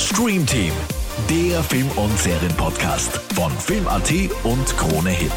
Stream Team, der Film- und Serienpodcast von Film.at und Krone Hit.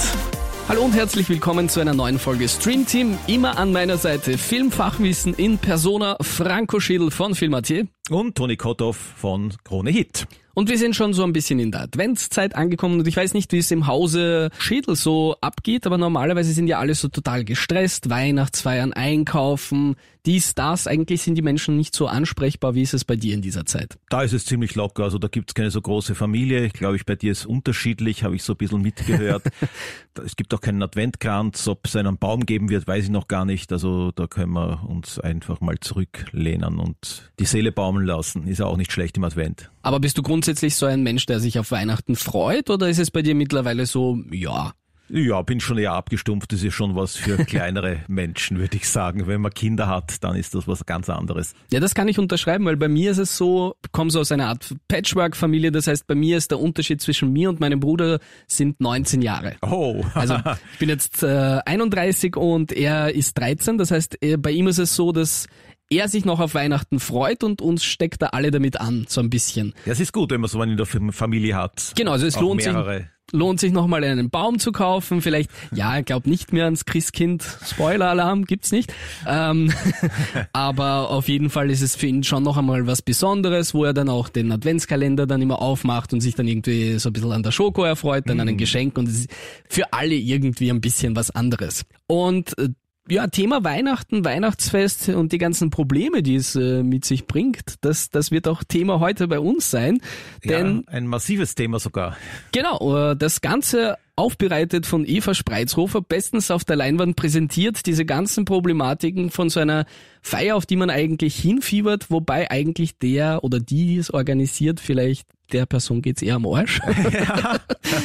Hallo und herzlich willkommen zu einer neuen Folge Stream Team. Immer an meiner Seite Filmfachwissen in Persona Franco Schädel von Film.at. Und Toni Kotthoff von Krone Hit. Und wir sind schon so ein bisschen in der Adventszeit angekommen und ich weiß nicht, wie es im Hause Schädel so abgeht, aber normalerweise sind ja alle so total gestresst, Weihnachtsfeiern, einkaufen, dies, das. Eigentlich sind die Menschen nicht so ansprechbar. Wie ist es bei dir in dieser Zeit? Da ist es ziemlich locker. Also da gibt's keine so große Familie. Ich glaube, ich bei dir ist unterschiedlich, habe ich so ein bisschen mitgehört. es gibt auch keinen Adventkranz. Ob es einen Baum geben wird, weiß ich noch gar nicht. Also da können wir uns einfach mal zurücklehnen und die Seele baumeln lassen. Ist ja auch nicht schlecht im Advent. Aber bist du grundsätzlich so ein Mensch, der sich auf Weihnachten freut oder ist es bei dir mittlerweile so, ja, ja, bin schon eher abgestumpft. Das ist schon was für kleinere Menschen, würde ich sagen. Wenn man Kinder hat, dann ist das was ganz anderes. Ja, das kann ich unterschreiben, weil bei mir ist es so, ich komme so aus einer Art Patchwork-Familie. Das heißt, bei mir ist der Unterschied zwischen mir und meinem Bruder sind 19 Jahre. Oh. also ich bin jetzt äh, 31 und er ist 13. Das heißt, er, bei ihm ist es so, dass er sich noch auf Weihnachten freut und uns steckt da alle damit an, so ein bisschen. Ja, es ist gut, wenn man so einen in der Familie hat. Genau, also es lohnt mehrere. sich lohnt sich nochmal einen Baum zu kaufen. Vielleicht, ja, ich glaube nicht mehr ans Christkind. Spoiler-Alarm gibt's nicht. Ähm, aber auf jeden Fall ist es für ihn schon noch einmal was Besonderes, wo er dann auch den Adventskalender dann immer aufmacht und sich dann irgendwie so ein bisschen an der Schoko erfreut, dann an ein Geschenk und es ist für alle irgendwie ein bisschen was anderes. Und äh, ja, Thema Weihnachten, Weihnachtsfest und die ganzen Probleme, die es äh, mit sich bringt, das, das wird auch Thema heute bei uns sein. Denn ja, ein massives Thema sogar. Genau, äh, das Ganze aufbereitet von Eva Spreizhofer, bestens auf der Leinwand präsentiert, diese ganzen Problematiken von so einer Feier, auf die man eigentlich hinfiebert, wobei eigentlich der oder die es organisiert, vielleicht der Person geht's eher am Arsch. Ja.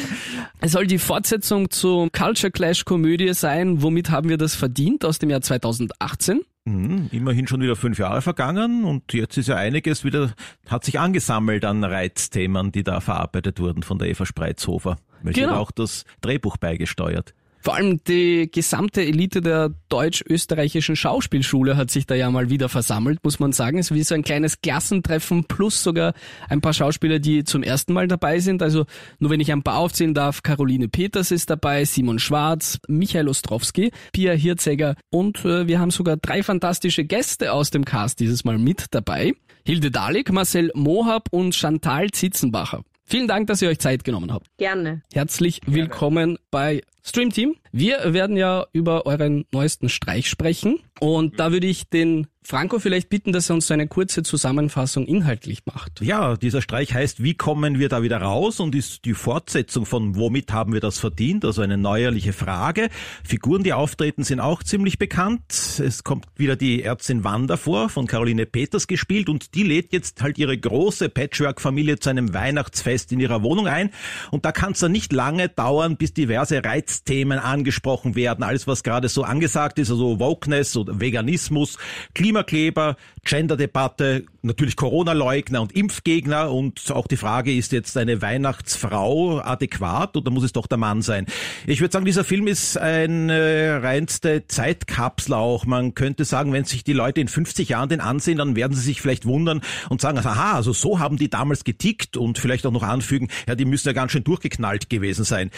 es soll die Fortsetzung zur Culture Clash Komödie sein, womit haben wir das verdient aus dem Jahr 2018. Mhm, immerhin schon wieder fünf Jahre vergangen und jetzt ist ja einiges wieder, hat sich angesammelt an Reizthemen, die da verarbeitet wurden von der Eva Spreizhofer. Welche genau. auch das Drehbuch beigesteuert. Vor allem die gesamte Elite der deutsch-österreichischen Schauspielschule hat sich da ja mal wieder versammelt, muss man sagen. Es ist wie so ein kleines Klassentreffen plus sogar ein paar Schauspieler, die zum ersten Mal dabei sind. Also nur wenn ich ein paar aufzählen darf, Caroline Peters ist dabei, Simon Schwarz, Michael Ostrowski, Pia Hirzegger und äh, wir haben sogar drei fantastische Gäste aus dem Cast dieses Mal mit dabei. Hilde Dalik, Marcel Mohab und Chantal Zitzenbacher. Vielen Dank, dass ihr euch Zeit genommen habt. Gerne. Herzlich willkommen bei Stream Team. Wir werden ja über euren neuesten Streich sprechen und da würde ich den Franco vielleicht bitten, dass er uns eine kurze Zusammenfassung inhaltlich macht. Ja, dieser Streich heißt, wie kommen wir da wieder raus und ist die Fortsetzung von womit haben wir das verdient, also eine neuerliche Frage. Figuren, die auftreten, sind auch ziemlich bekannt. Es kommt wieder die Ärztin Wanda vor, von Caroline Peters gespielt und die lädt jetzt halt ihre große Patchwork-Familie zu einem Weihnachtsfest in ihrer Wohnung ein und da kann es dann nicht lange dauern, bis diverse Reizthemen angesprochen werden. Alles, was gerade so angesagt ist, also Wokeness oder Veganismus, Klima Klimakleber, Gender-Debatte, natürlich Corona-Leugner und Impfgegner und auch die Frage, ist jetzt eine Weihnachtsfrau adäquat oder muss es doch der Mann sein? Ich würde sagen, dieser Film ist eine reinste Zeitkapsel auch. Man könnte sagen, wenn sich die Leute in 50 Jahren den ansehen, dann werden sie sich vielleicht wundern und sagen, aha, also so haben die damals getickt und vielleicht auch noch anfügen, ja, die müssen ja ganz schön durchgeknallt gewesen sein.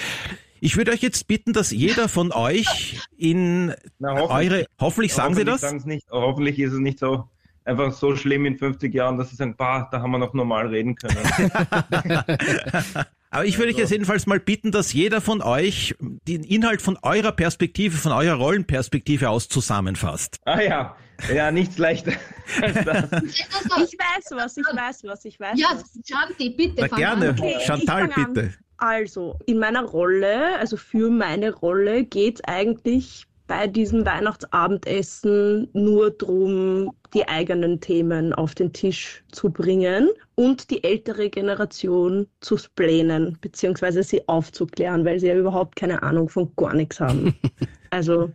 Ich würde euch jetzt bitten, dass jeder von euch in Na, hoffentlich, eure, hoffentlich sagen hoffentlich Sie das? Nicht, hoffentlich ist es nicht so einfach so schlimm in 50 Jahren, dass Sie sagen, bah, da haben wir noch normal reden können. Aber ich würde euch jetzt jedenfalls mal bitten, dass jeder von euch den Inhalt von eurer Perspektive, von eurer Rollenperspektive aus zusammenfasst. Ah ja, ja, nichts leichter als das. Ich weiß was, ich weiß was, ich weiß ja, was. Ja, Chanti, bitte. Na gerne, okay, Chantal, bitte. An. Also, in meiner Rolle, also für meine Rolle, geht es eigentlich bei diesem Weihnachtsabendessen nur darum, die eigenen Themen auf den Tisch zu bringen und die ältere Generation zu splänen, beziehungsweise sie aufzuklären, weil sie ja überhaupt keine Ahnung von gar nichts haben. also,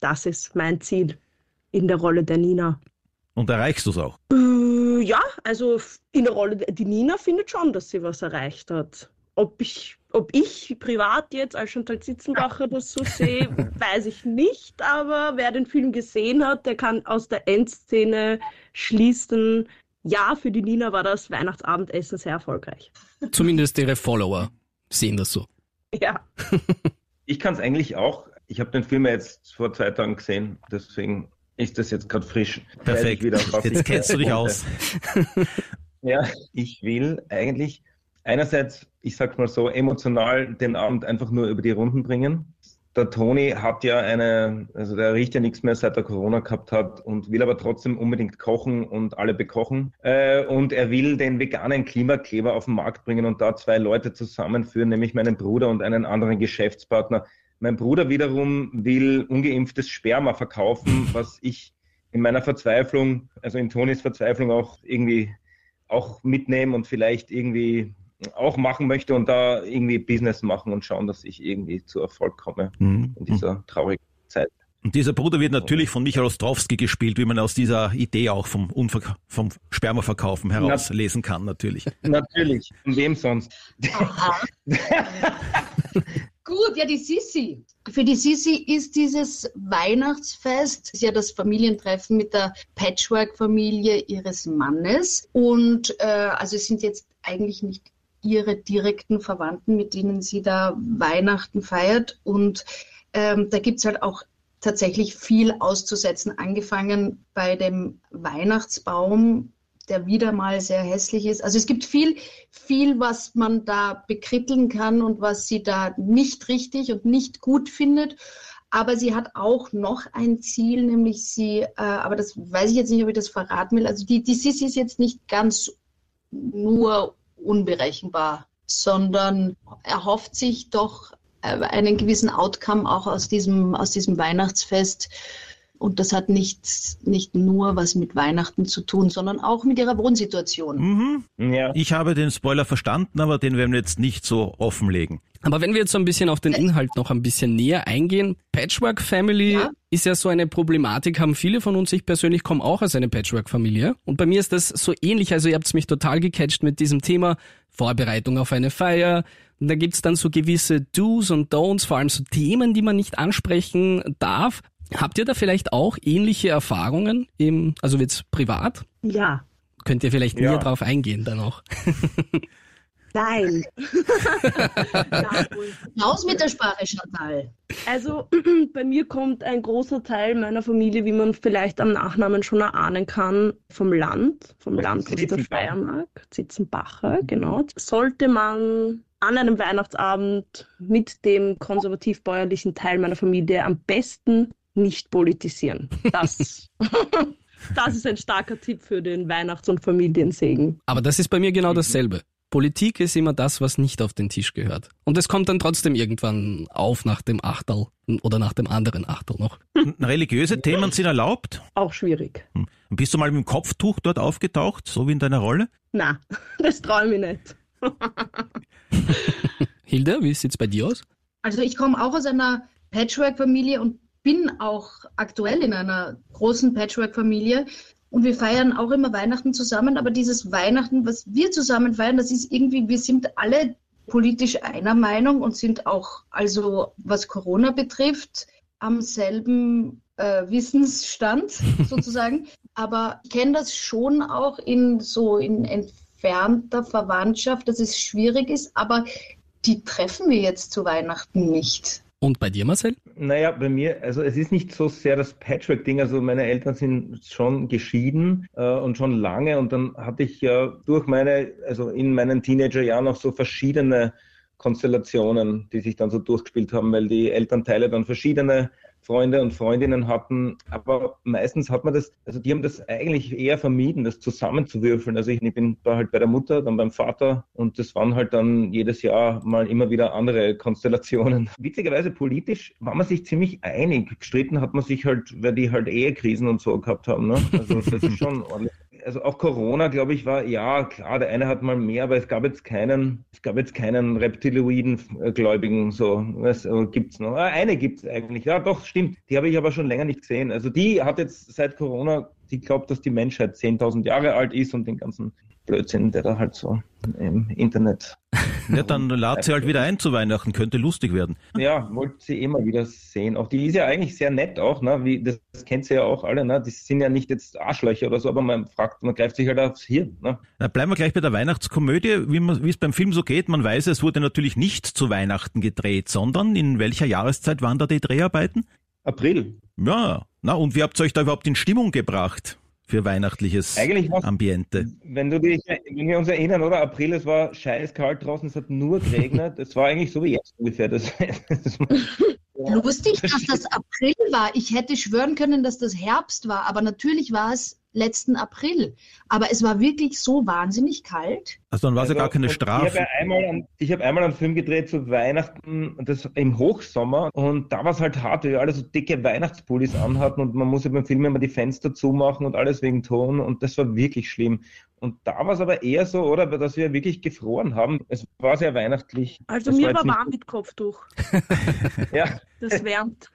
das ist mein Ziel in der Rolle der Nina. Und erreichst du es auch? Äh, ja, also in der Rolle, die Nina findet schon, dass sie was erreicht hat. Ob ich, ob ich privat jetzt als Chantal Zitzenbacher das so sehe, weiß ich nicht. Aber wer den Film gesehen hat, der kann aus der Endszene schließen, ja, für die Nina war das Weihnachtsabendessen sehr erfolgreich. Zumindest ihre Follower sehen das so. Ja. Ich kann es eigentlich auch. Ich habe den Film ja jetzt vor zwei Tagen gesehen, deswegen ist das jetzt gerade frisch. Perfekt. Jetzt kennst du dich aus. Ja, ich will eigentlich einerseits, ich sag's mal so, emotional den Abend einfach nur über die Runden bringen. Der Toni hat ja eine, also der riecht ja nichts mehr, seit er Corona gehabt hat und will aber trotzdem unbedingt kochen und alle bekochen. Äh, und er will den veganen Klimakleber auf den Markt bringen und da zwei Leute zusammenführen, nämlich meinen Bruder und einen anderen Geschäftspartner. Mein Bruder wiederum will ungeimpftes Sperma verkaufen, was ich in meiner Verzweiflung, also in Tonis Verzweiflung auch irgendwie auch mitnehmen und vielleicht irgendwie auch machen möchte und da irgendwie Business machen und schauen, dass ich irgendwie zu Erfolg komme Mhm. in dieser traurigen Zeit. Und dieser Bruder wird natürlich von Michael Ostrowski gespielt, wie man aus dieser Idee auch vom, Unverk vom Spermaverkaufen herauslesen kann, natürlich. Natürlich. Und wem sonst? Gut, ja, die Sissi. Für die Sissi ist dieses Weihnachtsfest ist ja das Familientreffen mit der Patchwork-Familie ihres Mannes. Und äh, also es sind jetzt eigentlich nicht ihre direkten Verwandten, mit denen sie da Weihnachten feiert. Und ähm, da gibt's halt auch tatsächlich viel auszusetzen, angefangen bei dem Weihnachtsbaum, der wieder mal sehr hässlich ist. Also es gibt viel, viel, was man da bekritteln kann und was sie da nicht richtig und nicht gut findet. Aber sie hat auch noch ein Ziel, nämlich sie, äh, aber das weiß ich jetzt nicht, ob ich das verraten will. Also die, die Sissi ist jetzt nicht ganz nur unberechenbar, sondern erhofft sich doch äh, einen gewissen Outcome auch aus diesem, aus diesem Weihnachtsfest. Und das hat nicht, nicht nur was mit Weihnachten zu tun, sondern auch mit ihrer Wohnsituation. Mhm. Ja. Ich habe den Spoiler verstanden, aber den werden wir jetzt nicht so offenlegen. Aber wenn wir jetzt so ein bisschen auf den Inhalt noch ein bisschen näher eingehen, Patchwork Family Ja. ist ja so eine Problematik, haben viele von uns, ich persönlich komme auch aus einer Patchwork-Familie. Und bei mir ist das so ähnlich, also ihr habt mich total gecatcht mit diesem Thema Vorbereitung auf eine Feier. Und da gibt's dann so gewisse Do's und Don'ts, vor allem so Themen, die man nicht ansprechen darf. Habt ihr da vielleicht auch ähnliche Erfahrungen, im, also jetzt privat? Ja. Könnt ihr vielleicht Ja. näher drauf eingehen dann auch? Nein. Raus mit der Sprache, Chantal. Also bei mir kommt ein großer Teil meiner Familie, wie man vielleicht am Nachnamen schon erahnen kann, vom Land, vom Land aus der. Steiermark, Zitzenbacher, genau. Sollte man an einem Weihnachtsabend mit dem konservativ-bäuerlichen Teil meiner Familie am besten nicht politisieren. Das, das ist ein starker Tipp für den Weihnachts- und Familiensegen. Aber das ist bei mir genau dasselbe. Politik ist immer das, was nicht auf den Tisch gehört. Und es kommt dann trotzdem irgendwann auf nach dem Achtel oder nach dem anderen Achtel noch. Religiöse Themen sind erlaubt. Auch schwierig. Hm. Bist du mal mit dem Kopftuch dort aufgetaucht, so wie in deiner Rolle? Na, das träume ich nicht. Hilde, wie sieht's bei dir aus? Also ich komme auch aus einer Patchwork-Familie und bin auch aktuell in einer großen Patchwork-Familie. Und wir feiern auch immer Weihnachten zusammen. Aber dieses Weihnachten, was wir zusammen feiern, das ist irgendwie, wir sind alle politisch einer Meinung und sind auch, also was Corona betrifft, am selben äh, Wissensstand sozusagen. Aber ich kenne das schon auch in so in entfernter Verwandtschaft, dass es schwierig ist. Aber die treffen wir jetzt zu Weihnachten nicht. Und bei dir, Marcel? Naja, bei mir, also es ist nicht so sehr das Patchwork-Ding. Also meine Eltern sind schon geschieden äh, und schon lange. Und dann hatte ich ja durch meine, also in meinen Teenagerjahren noch so verschiedene Konstellationen, die sich dann so durchgespielt haben, weil die Elternteile dann verschiedene Freunde und Freundinnen hatten. Aber meistens hat man das, also die haben das eigentlich eher vermieden, das zusammenzuwürfeln. Also ich, ich bin da halt bei der Mutter, dann beim Vater und das waren halt dann jedes Jahr mal immer wieder andere Konstellationen. Witzigerweise politisch war man sich ziemlich einig. Gestritten hat man sich halt, weil die halt Ehekrisen und so gehabt haben. Ne? Also das ist schon ordentlich. Also auch Corona, glaube ich, war, ja, klar, der eine hat mal mehr, aber es gab jetzt keinen, es gab jetzt keinen Reptiloiden-Gläubigen, so, was äh, gibt's noch? Ah, eine gibt's eigentlich, ja, doch, stimmt, die habe ich aber schon länger nicht gesehen. Also die hat jetzt seit Corona die glaubt, dass die Menschheit 10.000 Jahre alt ist und den ganzen Blödsinn, der da halt so im Internet. Ja, dann lad sie halt wieder ein zu Weihnachten, könnte lustig werden. Ja, wollte sie immer wieder sehen. Auch die ist ja eigentlich sehr nett auch, ne? Wie, das, das kennt sie ja auch alle, ne? Die sind ja nicht jetzt Arschlöcher oder so, aber man fragt, man greift sich halt aufs Hirn, ne? Na, bleiben wir gleich bei der Weihnachtskomödie, wie, es beim Film so geht. Man weiß, es wurde natürlich nicht zu Weihnachten gedreht, sondern in welcher Jahreszeit waren da die Dreharbeiten? April. Ja, na und wie habt ihr euch da überhaupt in Stimmung gebracht? Für weihnachtliches Eigentlich was, Ambiente. Wenn du dich, wenn wir uns erinnern, oder? April, es war scheiß kalt draußen, es hat nur geregnet. Es war eigentlich so wie jetzt ungefähr. Das, das Lustig, dass das April war. Ich hätte schwören können, dass das Herbst war, aber natürlich war es letzten April. Aber es war wirklich so wahnsinnig kalt. Also dann war es also, ja gar keine Strafe. Ich habe einmal, hab einmal einen Film gedreht zu Weihnachten, das im Hochsommer und da war es halt hart, weil wir alle so dicke Weihnachtspullis anhatten und man muss ja beim Film immer die Fenster zumachen und alles wegen Ton und das war wirklich schlimm. Und da war es aber eher so, oder, dass wir wirklich gefroren haben. Es war sehr weihnachtlich. Also das mir war, war warm mit Kopftuch. ja. Das wärmt.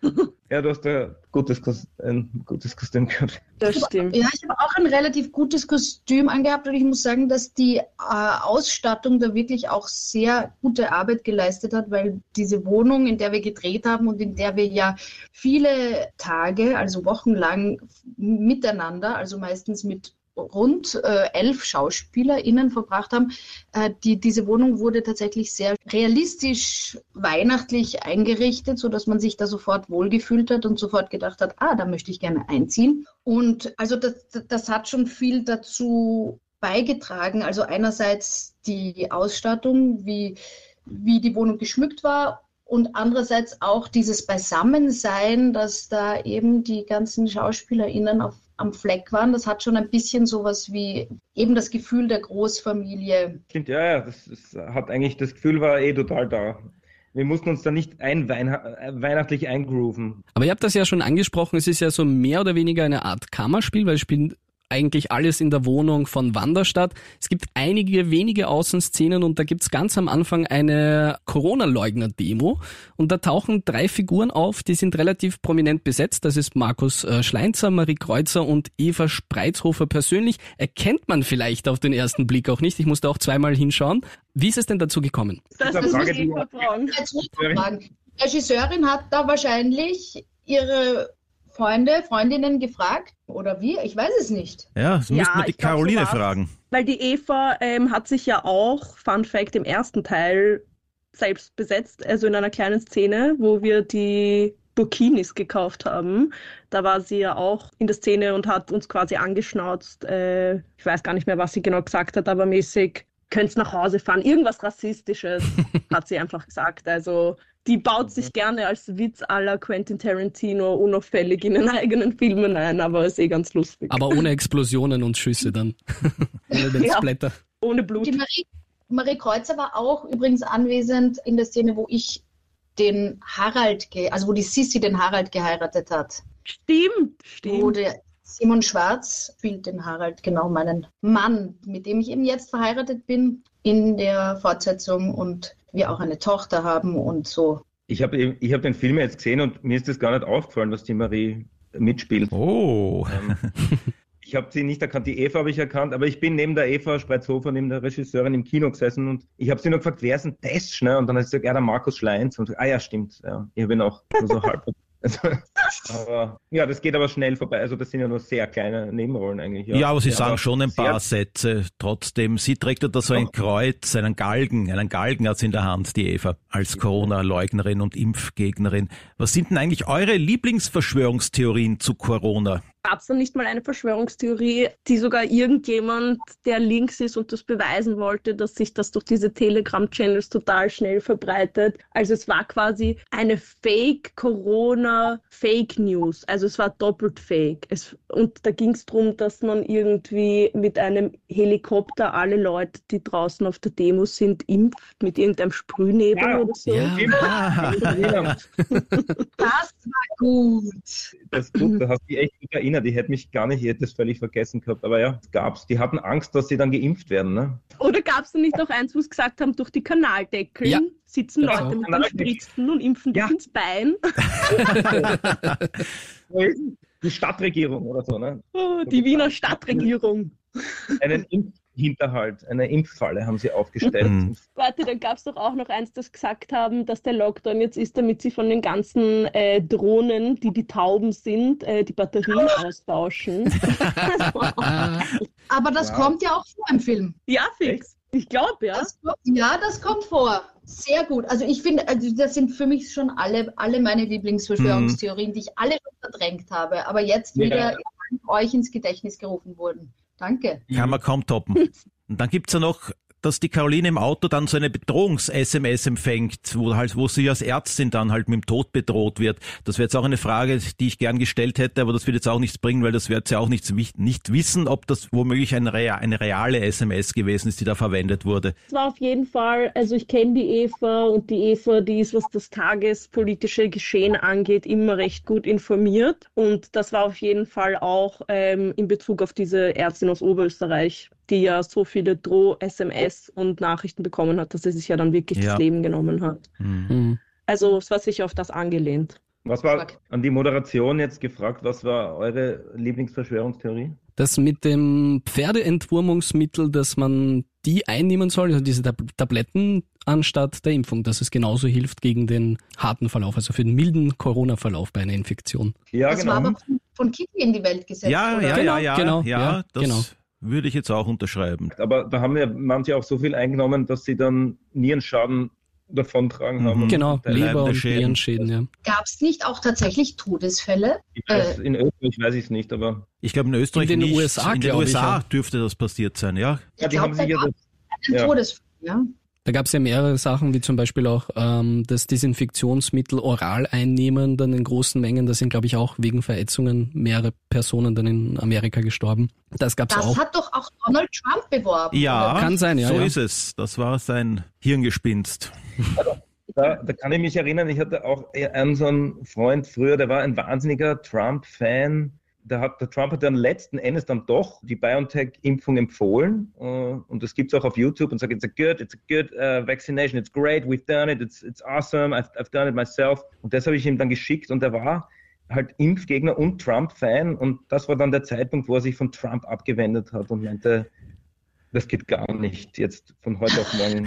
ja, du hast ein gutes, ein gutes Kostüm gehabt. Das stimmt. Ja, ich habe auch ein relativ gutes Kostüm angehabt und ich muss sagen, dass die äh, Ausstattung da wirklich auch sehr gute Arbeit geleistet hat, weil diese Wohnung, in der wir gedreht haben und in der wir ja viele Tage, also wochenlang miteinander, also meistens mit rund äh, elf SchauspielerInnen verbracht haben. Äh, die, diese Wohnung wurde tatsächlich sehr realistisch weihnachtlich eingerichtet, sodass man sich da sofort wohlgefühlt hat und sofort gedacht hat, ah, da möchte ich gerne einziehen. Und also das, das hat schon viel dazu beigetragen. Also einerseits die Ausstattung, wie, wie die Wohnung geschmückt war und andererseits auch dieses Beisammensein, dass da eben die ganzen SchauspielerInnen auf am Fleck waren. Das hat schon ein bisschen sowas wie eben das Gefühl der Großfamilie. Stimmt, ja, ja, das, das hat eigentlich, das Gefühl war eh total da. Wir mussten uns da nicht ein weihnachtlich eingrooven. Aber ihr habt das ja schon angesprochen, es ist ja so mehr oder weniger eine Art Kammerspiel, weil es spielen eigentlich alles in der Wohnung von Wanderstadt. Es gibt einige wenige Außenszenen und da gibt's ganz am Anfang eine Corona-Leugner-Demo und da tauchen drei Figuren auf, die sind relativ prominent besetzt. Das ist Markus äh, Schleinzer, Marie Kreuzer und Eva Spreizhofer persönlich. Erkennt man vielleicht auf den ersten Blick auch nicht. Ich musste auch zweimal hinschauen. Wie ist es denn dazu gekommen? Das, das muss ich fragen. Die Regisseurin hat da wahrscheinlich ihre Freunde, Freundinnen gefragt oder wir? Ich weiß es nicht. Ja, das müssten wir die Caroline so fragen. Weil die Eva ähm, hat sich ja auch, Fun Fact, im ersten Teil selbst besetzt, also in einer kleinen Szene, wo wir die Burkinis gekauft haben. Da war sie ja auch in der Szene und hat uns quasi angeschnauzt. Äh, ich weiß gar nicht mehr, was sie genau gesagt hat, aber mäßig, könnt nach Hause fahren. Irgendwas Rassistisches hat sie einfach gesagt. Also die baut sich mhm. gerne als Witz aller Quentin Tarantino unauffällig in den eigenen Filmen ein, aber ist eh ganz lustig. Aber ohne Explosionen und Schüsse dann. ohne den ja, Splatter. Ohne Blut. Die Marie, Marie Kreuzer war auch übrigens anwesend in der Szene, wo ich den Harald, also wo die Sissi den Harald geheiratet hat. Stimmt, stimmt. Wo der Simon Schwarz spielt den Harald, genau meinen Mann, mit dem ich eben jetzt verheiratet bin, in der Fortsetzung und wir auch eine Tochter haben und so. Ich habe ich hab den Film jetzt gesehen und mir ist das gar nicht aufgefallen, dass die Marie mitspielt. Oh. Ähm, ich habe sie nicht erkannt, die Eva habe ich erkannt, aber ich bin neben der Eva Spreizhofer, neben der Regisseurin im Kino gesessen und ich habe sie nur gefragt, wer ist denn das? Ne? Und dann hat sie gesagt, ja, der Markus Schleins. Und ah ja, stimmt. Ja. Ich habe ihn auch so halb also, aber, ja, das geht aber schnell vorbei. Also das sind ja nur sehr kleine Nebenrollen eigentlich. Ja, ja aber Sie ja, sagen aber schon ein paar Sätze. Trotzdem, sie trägt ja da so ein Kreuz, einen Galgen. Einen Galgen hat sie in der Hand, die Eva, als Corona-Leugnerin und Impfgegnerin. Was sind denn eigentlich eure Lieblingsverschwörungstheorien zu Corona? Gab es da nicht mal eine Verschwörungstheorie, die sogar irgendjemand, der links ist und das beweisen wollte, dass sich das durch diese Telegram-Channels total schnell verbreitet? Also es war quasi eine Fake-Corona-Fake News. Also es war doppelt fake. Es, und da ging es darum, dass man irgendwie mit einem Helikopter alle Leute, die draußen auf der Demo sind, impft mit irgendeinem Sprühnebel ja. oder so. Ja. das war gut. Das ist gut, da hast du echt gut erinnert. Ich hätte mich gar nicht, ich hätte das völlig vergessen gehabt. Aber ja, gab's. Die hatten Angst, dass sie dann geimpft werden. Ne? Oder gab es da nicht noch eins, wo sie gesagt haben, durch die Kanaldeckel ja. sitzen Leute auch. mit den Spritzen und impfen ja. ins Bein? die Stadtregierung oder so, ne? Oh, die Wiener Stadtregierung. Einen Impfhinterhalt, eine Impffalle haben sie aufgestellt. Mhm. Warte, dann gab es doch auch noch eins, das gesagt haben, dass der Lockdown jetzt ist, damit sie von den ganzen äh, Drohnen, die die Tauben sind, äh, die Batterien austauschen. Aber das Wow. kommt ja auch vor im Film. ja, fix. Ich glaube, ja. Das, ja, das kommt vor. Sehr gut. Also ich finde, also das sind für mich schon alle, alle meine Lieblingsverschwörungstheorien, die ich alle schon verdrängt habe, aber jetzt Ja. wieder euch ins Gedächtnis gerufen wurden. Danke. Kann man kaum toppen. Und dann gibt's ja noch, dass die Caroline im Auto dann so eine Bedrohungs-SMS empfängt, wo halt, wo sie als Ärztin dann halt mit dem Tod bedroht wird. Das wäre jetzt auch eine Frage, die ich gern gestellt hätte, aber das wird jetzt auch nichts bringen, weil das wird ja auch nichts, nicht wissen, ob das womöglich eine, eine reale SMS gewesen ist, die da verwendet wurde. Es war auf jeden Fall, also ich kenne die Eva und die Eva, die ist, was das tagespolitische Geschehen angeht, immer recht gut informiert. Und das war auf jeden Fall auch ähm, in Bezug auf diese Ärztin aus Oberösterreich, die ja so viele Droh-SMS und Nachrichten bekommen hat, dass sie sich ja dann wirklich Ja. das Leben genommen hat. Hm. Hm. Also es war sicher auf das angelehnt. Was war an die Moderation jetzt gefragt? Was war eure Lieblingsverschwörungstheorie? Das mit dem Pferdeentwurmungsmittel, dass man die einnehmen soll, also diese Tab Tabletten anstatt der Impfung, dass es genauso hilft gegen den harten Verlauf, also für den milden Corona-Verlauf bei einer Infektion. Ja, das genau. war aber von, von Kitty in die Welt gesetzt. Ja, oder? ja, Genau, ja, ja, genau, ja, ja, das genau. Würde ich jetzt auch unterschreiben. Aber da haben ja manche auch so viel eingenommen, dass sie dann Nierenschaden davontragen Mhm. haben. Genau, Und Leber- und Schäden. Nierenschäden, ja. Gab es nicht auch tatsächlich Todesfälle? Ich weiß, in Österreich weiß ich es nicht, aber Ich glaube in Österreich In den nicht. USA, in den ich, USA ja. dürfte das passiert sein, ja. ja, die glaub, haben sich ja da das, Ein Ja. Todesfall, ja. Da gab es ja mehrere Sachen, wie zum Beispiel auch ähm, das Desinfektionsmittel oral einnehmen, dann in großen Mengen. Da sind, glaube ich, auch wegen Verätzungen mehrere Personen dann in Amerika gestorben. Das gab es Das auch. hat doch auch Donald Trump beworben. Ja? Kann sein, ja, So ja. ist es. Das war sein Hirngespinst. da, da kann ich mich erinnern, ich hatte auch einen so einen Freund früher, der war ein wahnsinniger Trump-Fan. Der, hat, der Trump hat dann letzten Endes dann doch die BioNTech-Impfung empfohlen. äh, und das gibt es auch auf YouTube und sagt, it's a good, it's a good uh, vaccination, it's great, we've done it, it's, it's awesome, I've, I've done it myself. Und das habe ich ihm dann geschickt und er war halt Impfgegner und Trump-Fan. Und das war dann der Zeitpunkt, wo er sich von Trump abgewendet hat und meinte, das geht gar nicht. Jetzt von heute auf morgen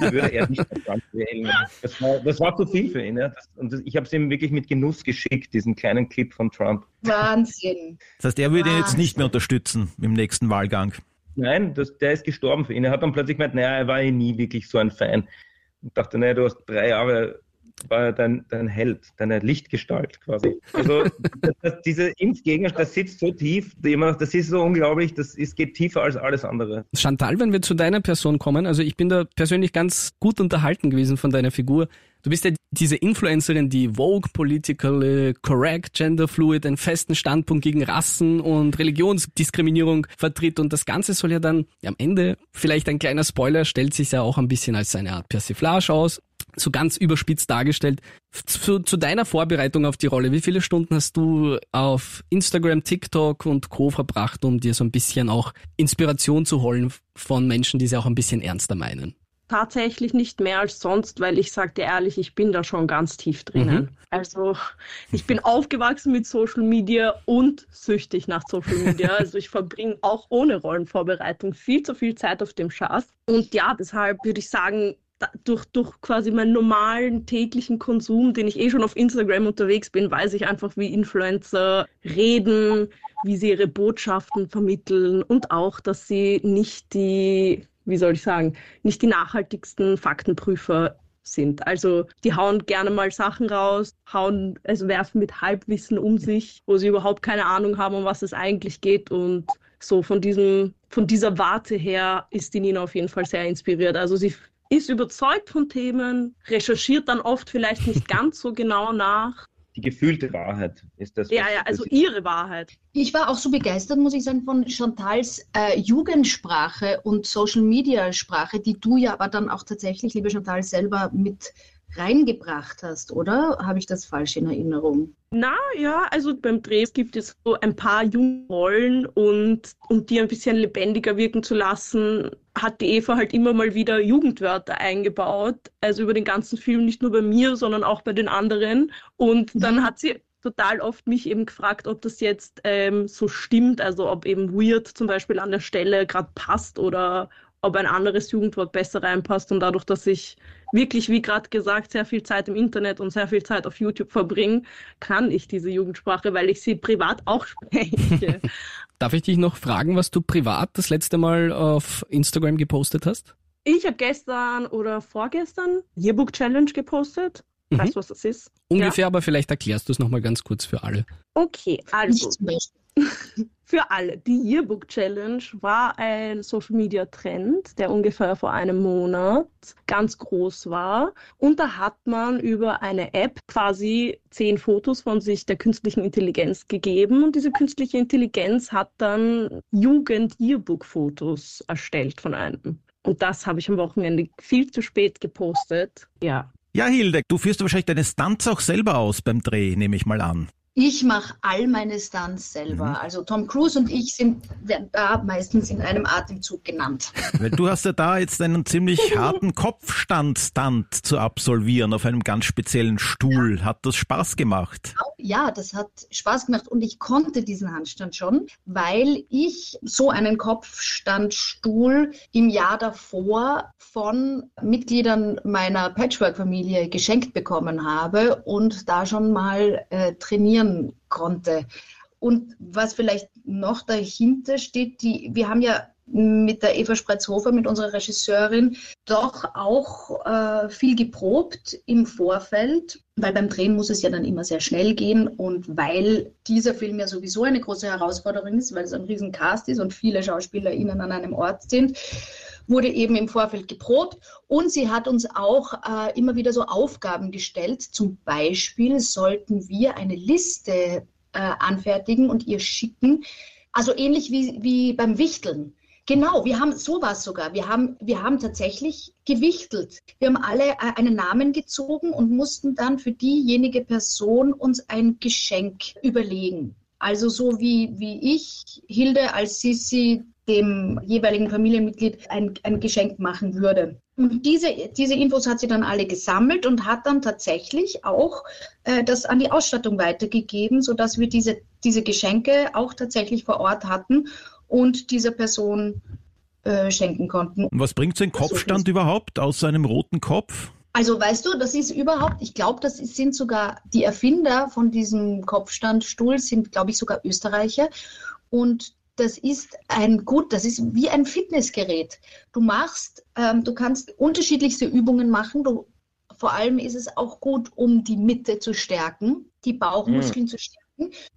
würde er nicht Trump wählen. Das war, das war zu viel für ihn. Ja. Das, und das, ich habe es ihm wirklich mit Genuss geschickt, diesen kleinen Clip von Trump. Wahnsinn. Das heißt, er würde ihn jetzt nicht mehr unterstützen im nächsten Wahlgang. Nein, das, der ist gestorben für ihn. Er hat dann plötzlich gemeint, naja, er war eh nie wirklich so ein Fan. Und dachte, naja, du hast drei Jahre, war dein, dein Held, deine Lichtgestalt quasi. Also das, diese Impfgegner, das sitzt so tief, das ist so unglaublich, das ist, geht tiefer als alles andere. Chantal, wenn wir zu deiner Person kommen, also ich bin da persönlich ganz gut unterhalten gewesen von deiner Figur. Du bist ja diese Influencerin, die Vogue, politically correct, genderfluid, einen festen Standpunkt gegen Rassen und Religionsdiskriminierung vertritt und das Ganze soll ja dann am Ende, vielleicht ein kleiner Spoiler, stellt sich ja auch ein bisschen als eine Art Persiflage aus, so ganz überspitzt dargestellt. Zu, zu deiner Vorbereitung auf die Rolle, wie viele Stunden hast du auf Instagram, TikTok und Co. verbracht, um dir so ein bisschen auch Inspiration zu holen von Menschen, die sie auch ein bisschen ernster meinen? Tatsächlich nicht mehr als sonst, weil ich sag dir ehrlich, ich bin da schon ganz tief drinnen. Also ich bin aufgewachsen mit Social Media und süchtig nach Social Media. Also ich verbringe auch ohne Rollenvorbereitung viel zu viel Zeit auf dem Schatz. Und ja, deshalb würde ich sagen, durch, durch quasi meinen normalen täglichen Konsum, den ich eh schon auf Instagram unterwegs bin, weiß ich einfach, wie Influencer reden, wie sie ihre Botschaften vermitteln und auch, dass sie nicht die, wie soll ich sagen, nicht die nachhaltigsten Faktenprüfer sind. Also die hauen gerne mal Sachen raus, hauen, also werfen mit Halbwissen um sich, wo sie überhaupt keine Ahnung haben, um was es eigentlich geht und so von diesem, von dieser Warte her ist die Nina auf jeden Fall sehr inspiriert. Also sie ist überzeugt von Themen, recherchiert dann oft vielleicht nicht ganz so genau nach. Die gefühlte Wahrheit ist das. Ja, ja, also ihre Wahrheit. Ich war auch so begeistert, muss ich sagen, von Chantals äh, Jugendsprache und Social Media Sprache, die du ja aber dann auch tatsächlich, liebe Chantal, selber mit reingebracht hast, oder? Habe ich das falsch in Erinnerung? Na ja, also beim Dreh gibt es so ein paar junge Rollen und um die ein bisschen lebendiger wirken zu lassen, hat die Eva halt immer mal wieder Jugendwörter eingebaut. Also über den ganzen Film, nicht nur bei mir, sondern auch bei den anderen. Und dann Mhm. hat sie total oft mich eben gefragt, ob das jetzt ähm, so stimmt, also ob eben weird zum Beispiel an der Stelle gerade passt oder ob ein anderes Jugendwort besser reinpasst. Und dadurch, dass ich wirklich, wie gerade gesagt, sehr viel Zeit im Internet und sehr viel Zeit auf YouTube verbringe, kann ich diese Jugendsprache, weil ich sie privat auch spreche. Darf ich dich noch fragen, was du privat das letzte Mal auf Instagram gepostet hast? Ich habe gestern oder vorgestern Yearbook Challenge gepostet. Mhm. Weißt du, was das ist? Ungefähr, ja. aber vielleicht erklärst du es nochmal ganz kurz für alle. Okay, also. für alle. Die Yearbook Challenge war ein Social Media Trend, der ungefähr vor einem Monat ganz groß war. Und da hat man über eine App quasi zehn Fotos von sich der künstlichen Intelligenz gegeben. Und diese künstliche Intelligenz hat dann Jugend-Yearbook-Fotos erstellt von einem. Und das habe ich am Wochenende viel zu spät gepostet. Ja. Ja, Hilde, du führst wahrscheinlich deine Stunts auch selber aus beim Dreh, nehme ich mal an. Ich mache all meine Stunts selber. Mhm. Also Tom Cruise und ich sind da meistens in einem Atemzug genannt. Weil du hast ja da jetzt einen ziemlich harten Kopfstand-Stunt zu absolvieren auf einem ganz speziellen Stuhl. Hat das Spaß gemacht? Ja, das hat Spaß gemacht und ich konnte diesen Handstand schon, weil ich so einen Kopfstandstuhl im Jahr davor von Mitgliedern meiner Patchwork-Familie geschenkt bekommen habe und da schon mal äh, trainiert trainieren konnte. Und was vielleicht noch dahinter steht, die, wir haben ja mit der Eva Spreizhofer, mit unserer Regisseurin, doch auch äh, viel geprobt im Vorfeld, weil beim Drehen muss es ja dann immer sehr schnell gehen und weil dieser Film ja sowieso eine große Herausforderung ist, weil es ein riesen Cast ist und viele SchauspielerInnen an einem Ort sind, wurde eben im Vorfeld geprobt und sie hat uns auch äh, immer wieder so Aufgaben gestellt. Zum Beispiel sollten wir eine Liste äh, anfertigen und ihr schicken, also ähnlich wie, wie beim Wichteln. Genau, wir haben sowas sogar. Wir haben, wir haben tatsächlich gewichtelt. Wir haben alle äh, einen Namen gezogen und mussten dann für diejenige Person uns ein Geschenk überlegen. Also so wie, wie ich Hilde als Sissi dem jeweiligen Familienmitglied ein, ein Geschenk machen würde. Und diese, diese Infos hat sie dann alle gesammelt und hat dann tatsächlich auch äh, das an die Ausstattung weitergegeben, sodass wir diese, diese Geschenke auch tatsächlich vor Ort hatten und dieser Person äh, schenken konnten. Und was bringt so ein Kopfstand so überhaupt aus einem roten Kopf? Also weißt du, das ist überhaupt, ich glaube, das sind sogar die Erfinder von diesem Kopfstandstuhl, sind, glaube ich, sogar Österreicher. Und das ist ein gut, das ist wie ein Fitnessgerät. Du machst, ähm, du kannst unterschiedlichste Übungen machen. Du, vor allem ist es auch gut, um die Mitte zu stärken, die Bauchmuskeln mhm. zu stärken.